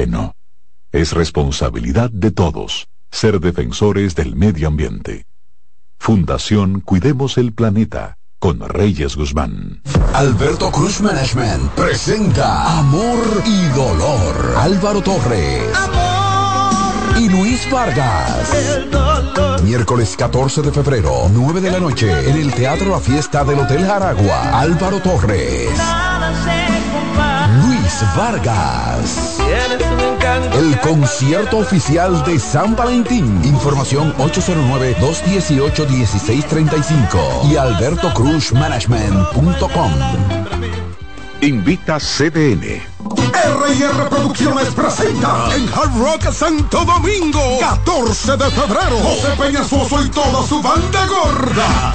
que no. Es responsabilidad de todos ser defensores del medio ambiente. Fundación Cuidemos el Planeta con Reyes Guzmán. Alberto Cruz Management presenta Amor y Dolor. Álvaro Torres. Y Luis Vargas. Miércoles 14 de febrero, 9 de la noche, en el Teatro La Fiesta del Hotel Aragua. Álvaro Torres. Luis Vargas. El concierto oficial de San Valentín. Información 809-218-1635 y albertocruzmanagement.com. Invita CDN. R&R Producciones presenta en Hard Rock Santo Domingo 14 de febrero José Peñasoso y toda su banda gorda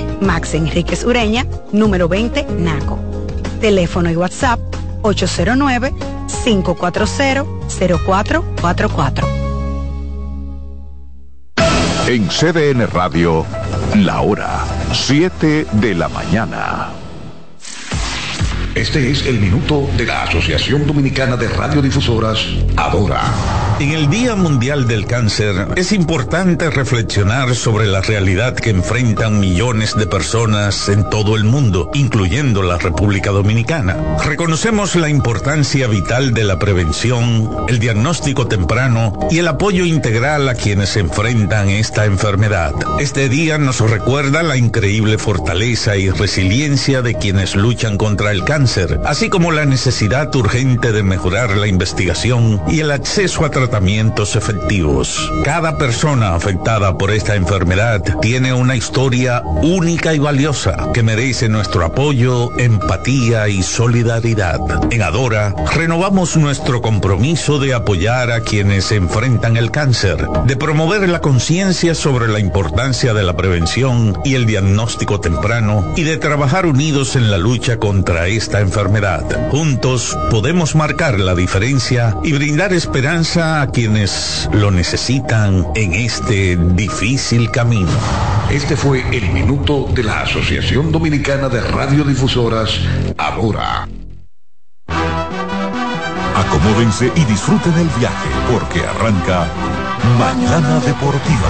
Max Enríquez Ureña, número 20, Naco. Teléfono y WhatsApp 809 540 0444. En CDN Radio, la hora 7 de la mañana. Este es el minuto de la Asociación Dominicana de Radiodifusoras, Adora. En el Día Mundial del Cáncer es importante reflexionar sobre la realidad que enfrentan millones de personas en todo el mundo, incluyendo la República Dominicana. Reconocemos la importancia vital de la prevención, el diagnóstico temprano y el apoyo integral a quienes enfrentan esta enfermedad. Este día nos recuerda la increíble fortaleza y resiliencia de quienes luchan contra el cáncer, así como la necesidad urgente de mejorar la investigación y el acceso a tratamientos tratamientos efectivos. Cada persona afectada por esta enfermedad tiene una historia única y valiosa que merece nuestro apoyo, empatía y solidaridad. En Adora, renovamos nuestro compromiso de apoyar a quienes enfrentan el cáncer, de promover la conciencia sobre la importancia de la prevención y el diagnóstico temprano y de trabajar unidos en la lucha contra esta enfermedad. Juntos podemos marcar la diferencia y brindar esperanza a quienes lo necesitan en este difícil camino. Este fue el minuto de la Asociación Dominicana de Radiodifusoras, ahora. Acomódense y disfruten el viaje porque arranca Mañana Deportiva.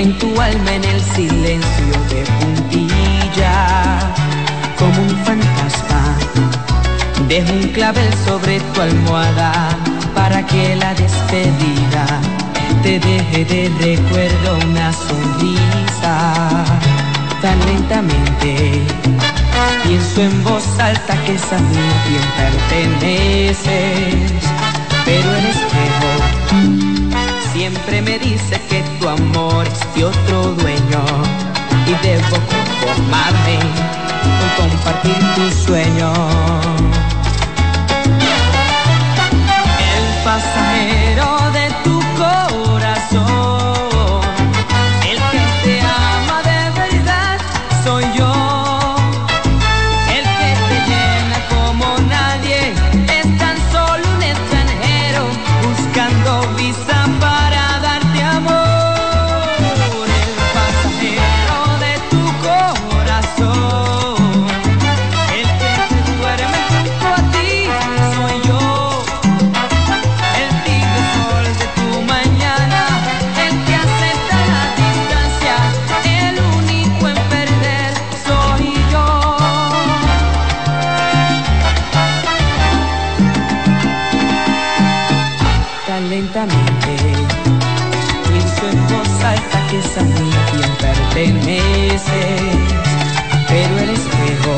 En tu alma en el silencio de puntilla como un fantasma. Dejo un clavel sobre tu almohada para que la despedida te deje de recuerdo una sonrisa tan lentamente. Pienso en voz alta que esa niña quien perteneces, pero espejo siempre me dice que tu amor es de otro dueño y debo conformarme con compartir tu sueño. Pero el espejo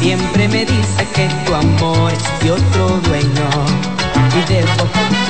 siempre me dice que tu amor es de otro dueño. Y debo conformarme